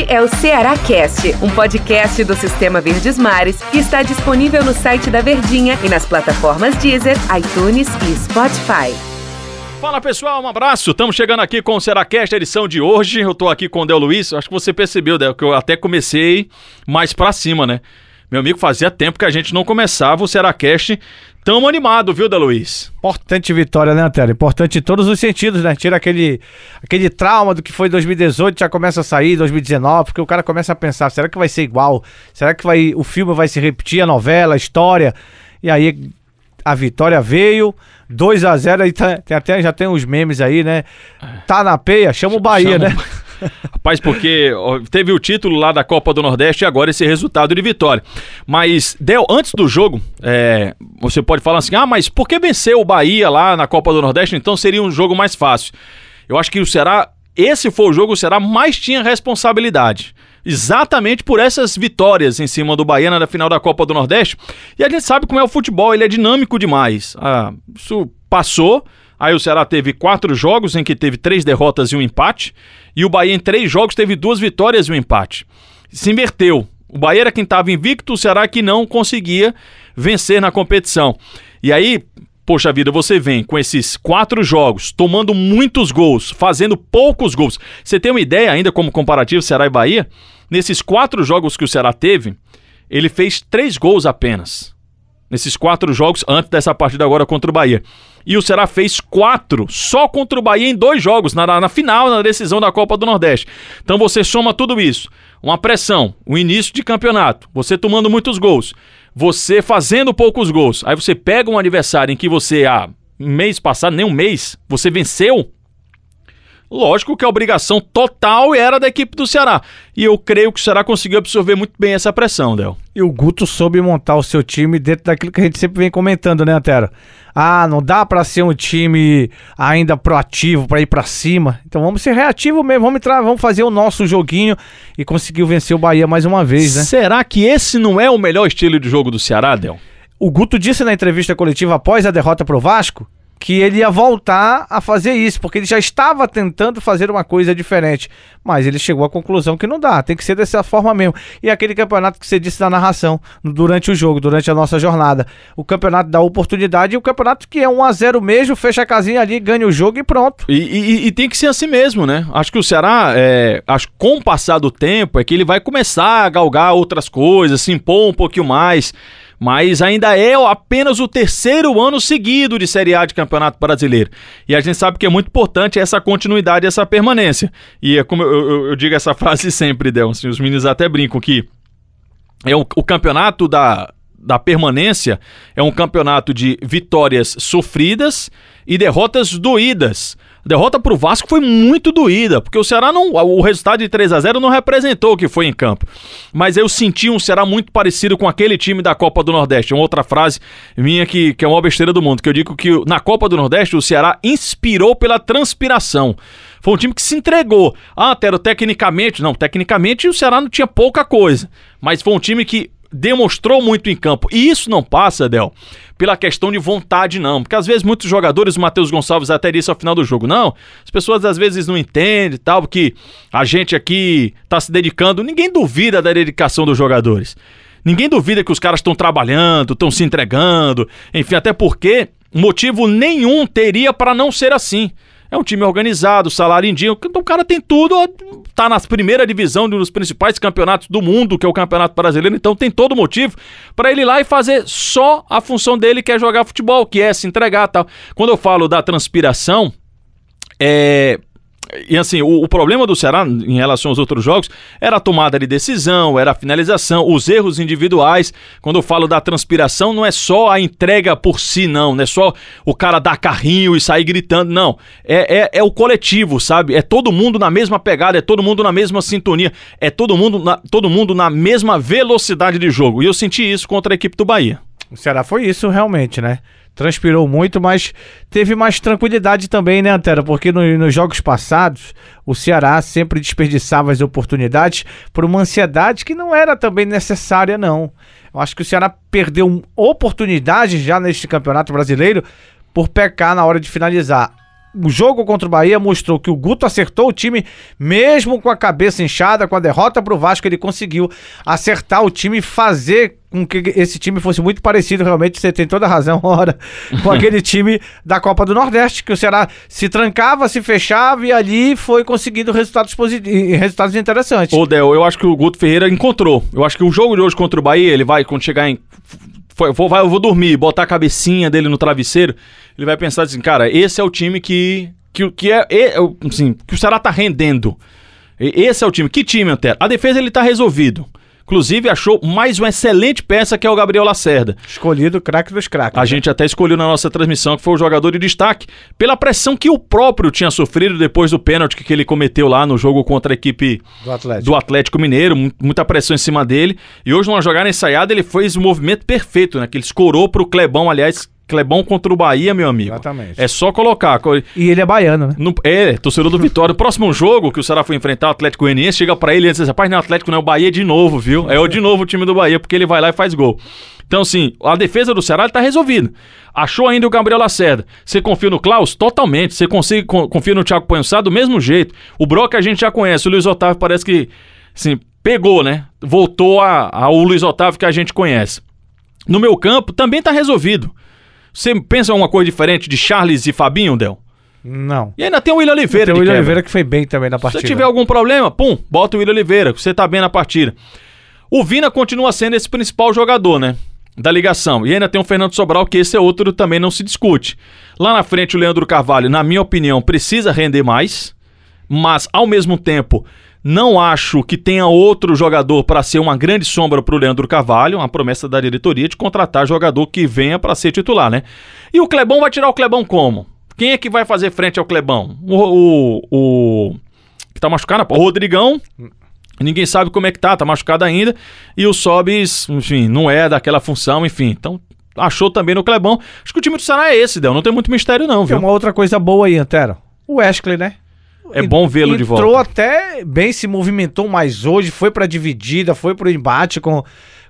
Este é o Ceará Cast, um podcast do Sistema Verdes Mares que está disponível no site da Verdinha e nas plataformas Deezer, iTunes e Spotify. Fala pessoal, um abraço. Estamos chegando aqui com o Seracast, edição de hoje. Eu tô aqui com o Del Luiz. Acho que você percebeu, Del, que eu até comecei mais pra cima, né? Meu amigo, fazia tempo que a gente não começava o Seracast tão animado, viu, Del Luiz? Importante vitória, né, Antero? Importante em todos os sentidos, né? Tira aquele, aquele trauma do que foi 2018, já começa a sair 2019, porque o cara começa a pensar, será que vai ser igual? Será que vai, o filme vai se repetir, a novela, a história? E aí a vitória veio, 2 a 0 aí tá, tem até já tem uns memes aí, né? Tá na peia, chama o Bahia, Chama- né? Rapaz, porque teve o título lá da Copa do Nordeste e agora esse resultado de vitória. Mas, Del, antes do jogo, é, você pode falar assim: ah, mas por que venceu o Bahia lá na Copa do Nordeste? Então seria um jogo mais fácil. Eu acho que o esse foi o jogo, que o Ceará mais tinha responsabilidade. Exatamente por essas vitórias em cima do Bahia na final da Copa do Nordeste. E a gente sabe como é o futebol, ele é dinâmico demais. Ah, isso passou. Aí o Ceará teve quatro jogos em que teve três derrotas e um empate. E o Bahia em três jogos teve duas vitórias e um empate. Se inverteu. O Bahia era quem estava invicto, o Ceará que não conseguia vencer na competição. E aí, poxa vida, você vem com esses quatro jogos, tomando muitos gols, fazendo poucos gols. Você tem uma ideia ainda como comparativo Ceará e Bahia? Nesses quatro jogos que o Ceará teve, ele fez três gols apenas. Nesses quatro jogos, antes dessa partida agora contra o Bahia. E o Ceará fez quatro só contra o Bahia em dois jogos, na, na final, na decisão da Copa do Nordeste. Então você soma tudo isso. Uma pressão, o início de campeonato, você tomando muitos gols, você fazendo poucos gols. Aí você pega um adversário em que você, ah, mês passado, nem um mês, você venceu. Lógico que a obrigação total era da equipe do Ceará. E eu creio que o Ceará conseguiu absorver muito bem essa pressão, Del. E o Guto soube montar o seu time dentro daquilo que a gente sempre vem comentando, né, Antero? Ah, não dá pra ser um time ainda proativo pra ir pra cima. Então vamos ser reativo mesmo, vamos entrar, vamos fazer o nosso joguinho e conseguiu vencer o Bahia mais uma vez, né? Será que esse não é o melhor estilo de jogo do Ceará, Del? O Guto disse na entrevista coletiva após a derrota pro Vasco que ele ia voltar a fazer isso, porque ele já estava tentando fazer uma coisa diferente, mas ele chegou à conclusão que não dá, tem que ser dessa forma mesmo. E aquele campeonato que você disse na narração, durante o jogo, durante a nossa jornada, o campeonato da oportunidade e o campeonato que é 1 a 0 mesmo, fecha a casinha ali, ganha o jogo e pronto. E, e- e tem que ser assim mesmo, né? Acho que o Ceará, é, acho com o passar do tempo, é que ele vai começar a galgar outras coisas, se impor um pouquinho mais. Mas ainda é apenas o terceiro ano seguido de Série A de Campeonato Brasileiro. E a gente sabe que é muito importante essa continuidade, essa permanência. E é como eu, eu- eu digo essa frase sempre, Del, assim, os meninos até brincam que é o, o campeonato da, da permanência é um campeonato de vitórias sofridas e derrotas doídas. A derrota pro Vasco foi muito doída, porque o Ceará não. O resultado de 3 a 0 não representou o que foi em campo. Mas eu senti um Ceará muito parecido com aquele time da Copa do Nordeste. Uma outra frase minha que, que é uma besteira do mundo, que eu digo que na Copa do Nordeste o Ceará inspirou pela transpiração. Foi um time que se entregou. Ah, tecnicamente. Não, tecnicamente o Ceará não tinha pouca coisa. Mas foi um time que demonstrou muito em campo. E isso não passa, Del, pela questão de vontade, não. Porque às vezes muitos jogadores, o Matheus Gonçalves até disse ao final do jogo, não, as pessoas às vezes não entendem tal, porque a gente aqui tá se dedicando. Ninguém duvida da dedicação dos jogadores. Ninguém duvida que os caras estão trabalhando, estão se entregando, enfim, até porque motivo nenhum teria para não ser assim. É um time organizado, salário em dia. Então o cara tem tudo, tá na primeira divisão de um dos principais campeonatos do mundo, que é o Campeonato Brasileiro. Então tem todo motivo para ele ir lá e fazer só a função dele, que é jogar futebol, que é se entregar tal. Quando eu falo da transpiração, é. E assim, o, o problema do Ceará em relação aos outros jogos era a tomada de decisão, era a finalização, os erros individuais. Quando eu falo da transpiração, não é só a entrega por si, não. Não é só o cara dar carrinho e sair gritando, não. É, é, é o coletivo, sabe? É todo mundo na mesma pegada, é todo mundo na mesma sintonia, é todo mundo na, todo mundo na mesma velocidade de jogo. E eu senti isso contra a equipe do Bahia. O Ceará foi isso realmente, né? Transpirou muito, mas teve mais tranquilidade também, né, Antero? Porque no- nos jogos passados, o Ceará sempre desperdiçava as oportunidades por uma ansiedade que não era também necessária, não. Eu acho que o Ceará perdeu oportunidades já neste campeonato brasileiro por pecar na hora de finalizar. O jogo contra o Bahia mostrou que o Guto acertou o time, mesmo com a cabeça inchada, com a derrota pro Vasco, ele conseguiu acertar o time e fazer com que esse time fosse muito parecido, realmente, você tem toda a razão, ora, com aquele time da Copa do Nordeste, que o Ceará se trancava, se fechava e ali foi conseguindo resultados positivos, resultados interessantes. Ô, Del, eu acho que o Guto Ferreira encontrou. Eu acho que o jogo de hoje contra o Bahia, ele vai, quando chegar em. Vou, vai, eu vou dormir, botar a cabecinha dele no travesseiro, ele vai pensar assim, cara, esse é o time que. que, que é, é. Assim, que o Ceará tá rendendo. Esse é o time. Que time, Antero? A defesa ele tá resolvido. Inclusive, achou mais uma excelente peça que é o Gabriel Lacerda. Escolhido craque dos craques. A né? gente até escolheu na nossa transmissão que foi o jogador de destaque, pela pressão que o próprio tinha sofrido depois do pênalti que ele cometeu lá no jogo contra a equipe do Atlético, do Atlético Mineiro, muita pressão em cima dele. E hoje, numa jogada ensaiada, ele fez o movimento perfeito, né? Que ele escorou pro Clebão, aliás, Clebão contra o Bahia, meu amigo. Exatamente. É só colocar. E ele é baiano, né? No, é, torcedor do Vitória. O próximo jogo que o Ceará foi enfrentar o Atlético Goianiense, chega para ele e diz: rapaz, não é Atlético, não é o Bahia de novo, viu? É o de novo o time do Bahia, porque ele vai lá e faz gol. Então, assim, a defesa do Ceará está resolvida. Achou ainda o Gabriel Lacerda. Você confia no Klaus? Totalmente. Você consegue, confia no Thiago Pançá do mesmo jeito. O Brock a gente já conhece. O Luiz Otávio parece que, assim, pegou, né? Voltou ao Luiz Otávio que a gente conhece. No meu campo também está resolvido. Você pensa uma coisa diferente de Charles e Fabinho, Del? Não. E ainda tem o William Oliveira. Tem o William Oliveira que foi bem também na partida. Se tiver algum problema, pum, bota o William Oliveira, você tá bem na partida. O Vina continua sendo esse principal jogador, né? Da ligação. E ainda tem o Fernando Sobral, que esse é outro também não se discute. Lá na frente, o Leandro Carvalho, na minha opinião, precisa render mais, mas ao mesmo tempo não acho que tenha outro jogador para ser uma grande sombra para o Leandro Carvalho, uma promessa da diretoria de contratar jogador que venha para ser titular, né? E o Clebão vai tirar o Clebão como? Quem é que vai fazer frente ao Clebão? O, o, o que tá machucado? O Rodrigão. Ninguém sabe como é que tá, tá machucado ainda. E o Sobis, enfim, não é daquela função, enfim. Então, achou também no Clebão. Acho que o time do Ceará é esse, Del. Não tem muito mistério, não, viu? Tem uma outra coisa boa aí, Antero. O Wesley, né? É bom vê-lo de volta. Entrou até bem, se movimentou mais hoje, foi para dividida, foi para o embate com,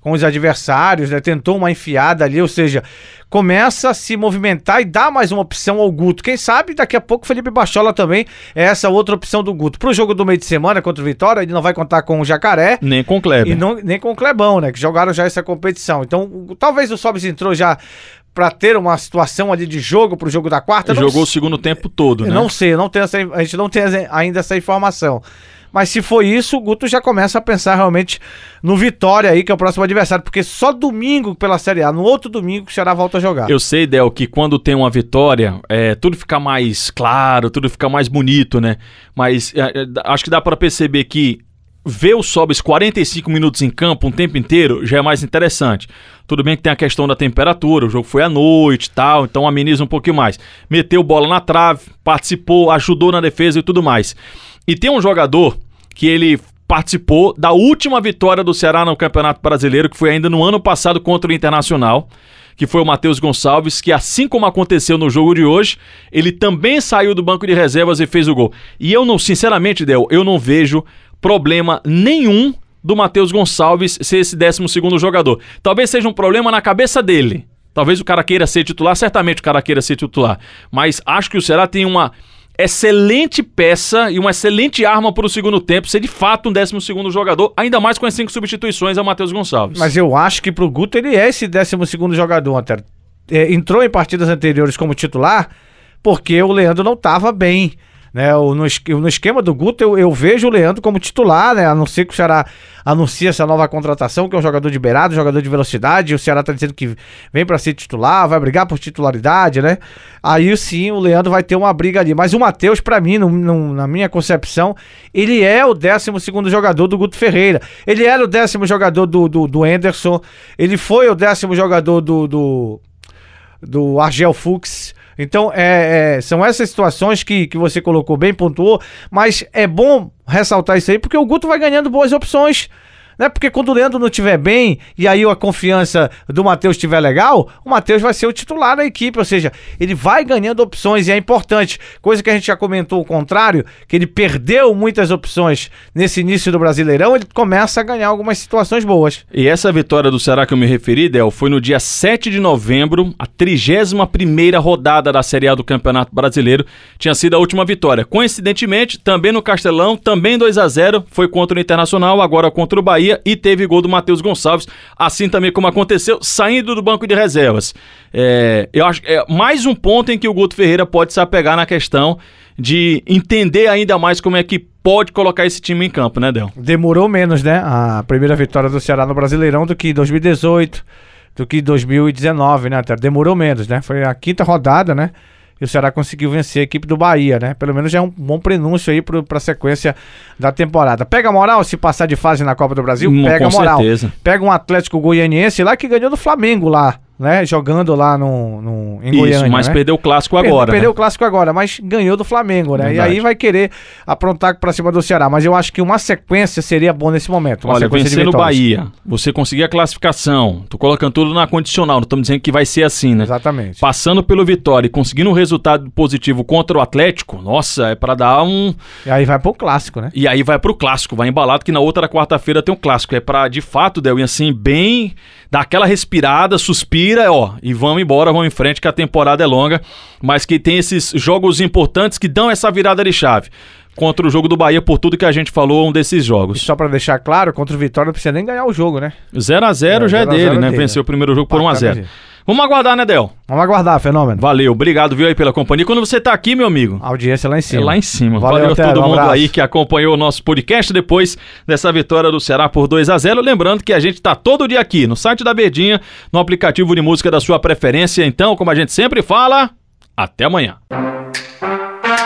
com os adversários, né? Tentou uma enfiada ali, ou seja, começa a se movimentar e dá mais uma opção ao Guto. Quem sabe daqui a pouco o Felipe Bachola também é essa outra opção do Guto. Pro jogo do meio de semana contra o Vitória, ele não vai contar com o Jacaré. Nem com o Kleber. Não, nem com o Clebão, né? Que jogaram já essa competição. Então, talvez o Sobis entrou já para ter uma situação ali de jogo pro jogo da quarta. Jogou o segundo tempo todo, né? Não sei, não tenho essa, a gente não tem ainda essa informação. Mas se for isso, o Guto já começa a pensar realmente no Vitória aí, que é o próximo adversário, porque só domingo pela Série A, no outro domingo o Ceará volta a jogar. Eu sei, Del, que quando tem uma vitória, é, tudo fica mais claro, tudo fica mais bonito, né? Mas é, é acho que dá para perceber que ver o Sobis 45 minutos em campo, um tempo inteiro, já é mais interessante. Tudo bem que tem a questão da temperatura, o jogo foi à noite e tal, então ameniza um pouquinho mais. Meteu bola na trave, participou, ajudou na defesa e tudo mais. E tem um jogador que ele participou da última vitória do Ceará no Campeonato Brasileiro, que foi ainda no ano passado contra o Internacional, que foi o Matheus Gonçalves, que assim como aconteceu no jogo de hoje, ele também saiu do banco de reservas e fez o gol. E eu não, sinceramente, Del, eu não vejo problema nenhum do Matheus Gonçalves ser esse 12 jogador. Talvez seja um problema na cabeça dele. Talvez o cara queira ser titular, certamente o cara queira ser titular. Mas acho que o Ceará tem uma excelente peça e uma excelente arma para o segundo tempo, ser de fato um 12 jogador, ainda mais com as cinco substituições ao Matheus Gonçalves. Mas eu acho que para o Guto ele é esse 12 jogador, Antero. É, entrou em partidas anteriores como titular porque o Leandro não estava bem. Né, no, no esquema do Guto, eu, eu, vejo o Leandro como titular, né? A não ser que o Ceará anuncie essa nova contratação, que é um jogador de beirado, jogador de velocidade. O Ceará tá dizendo que vem para ser titular, vai brigar por titularidade, né? Aí sim o Leandro vai ter uma briga ali. Mas o Matheus, para mim, no, no, na minha concepção, ele é o 12 jogador do Guto Ferreira. Ele era o décimo jogador do, do, do Anderson. Ele foi o décimo jogador do, do, do Argel Fuchs. Então, é, é, são essas situações que, que você colocou bem, pontuou, mas é bom ressaltar isso aí, porque o Guto vai ganhando boas opções Né? Porque quando o Leandro não estiver bem e aí a confiança do Matheus estiver legal, o Matheus vai ser o titular da equipe, ou seja, ele vai ganhando opções e é importante. Coisa que a gente já comentou o contrário, que ele perdeu muitas opções nesse início do Brasileirão, ele começa a ganhar algumas situações boas. E essa vitória do Ceará que eu me referi, Del, foi no dia 7 de novembro, a 31 primeira rodada da Série A do Campeonato Brasileiro, tinha sido a última vitória. Coincidentemente, também no Castelão, também 2 a 0 foi contra o Internacional, agora contra o Bahia e teve gol do Matheus Gonçalves, assim também como aconteceu, saindo do banco de reservas. É, eu acho é mais um ponto em que o Guto Ferreira pode se apegar na questão de entender ainda mais como é que pode colocar esse time em campo, né, Del? Demorou menos, né? A primeira vitória do Ceará no Brasileirão do que 2018, do que 2019, né? Demorou menos, né? Foi a quinta rodada, né? E o Ceará conseguiu vencer a equipe do Bahia, né? Pelo menos já é um bom prenúncio aí para a sequência da temporada. Pega moral se passar de fase na Copa do Brasil? Hum, pega com moral. certeza. Pega um Atlético Goianiense lá que ganhou do Flamengo lá, né? Jogando lá no, no, em Isso, Goiânia. mas né? perdeu o clássico Perdeu- agora. Perdeu né? o clássico agora, mas ganhou do Flamengo, né? E Verdade. aí vai querer aprontar pra cima do Ceará. Mas eu acho que uma sequência seria bom nesse momento. Uma Olha, vencendo o. Bahia, você conseguir a classificação, tô colocando tudo na condicional, não estamos dizendo que vai ser assim, né? Exatamente. Passando pelo Vitória e conseguindo um resultado positivo contra o Atlético, nossa, é pra dar um. E aí vai pro clássico, né? E aí vai pro clássico, vai embalado que na outra quarta-feira tem um clássico. É pra, de fato, Del, e assim, bem. dar aquela respirada, suspira, ó, e vamos embora, vamos em frente, que a temporada é longa, mas que tem esses jogos importantes que dão essa virada de chave. Contra o jogo do Bahia, por tudo que a gente falou, um desses E jogos. só pra deixar claro, contra o Vitória não precisa nem ganhar o jogo, né? 0x0 É, já é 0 a 0 dele, né? dele. Venceu o primeiro jogo por Bacana, 1x0. gente. Vamos aguardar, né, Del? Vamos aguardar, fenômeno. Valeu, obrigado, viu, aí pela companhia. Quando você tá aqui, meu amigo, A audiência lá em é cima. lá em cima. Valeu, Valeu, a todo um mundo abraço. aí que acompanhou o nosso podcast depois dessa vitória do Ceará por 2 a 0 Lembrando que a gente tá todo dia aqui no site da Verdinha, no aplicativo de música da sua preferência. Então, como a gente sempre fala, até amanhã.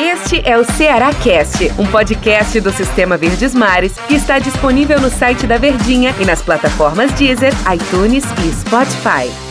Este é o Ceará Cast, um podcast do Sistema Verdes Mares que está disponível no site da Verdinha e nas plataformas Deezer, iTunes e Spotify.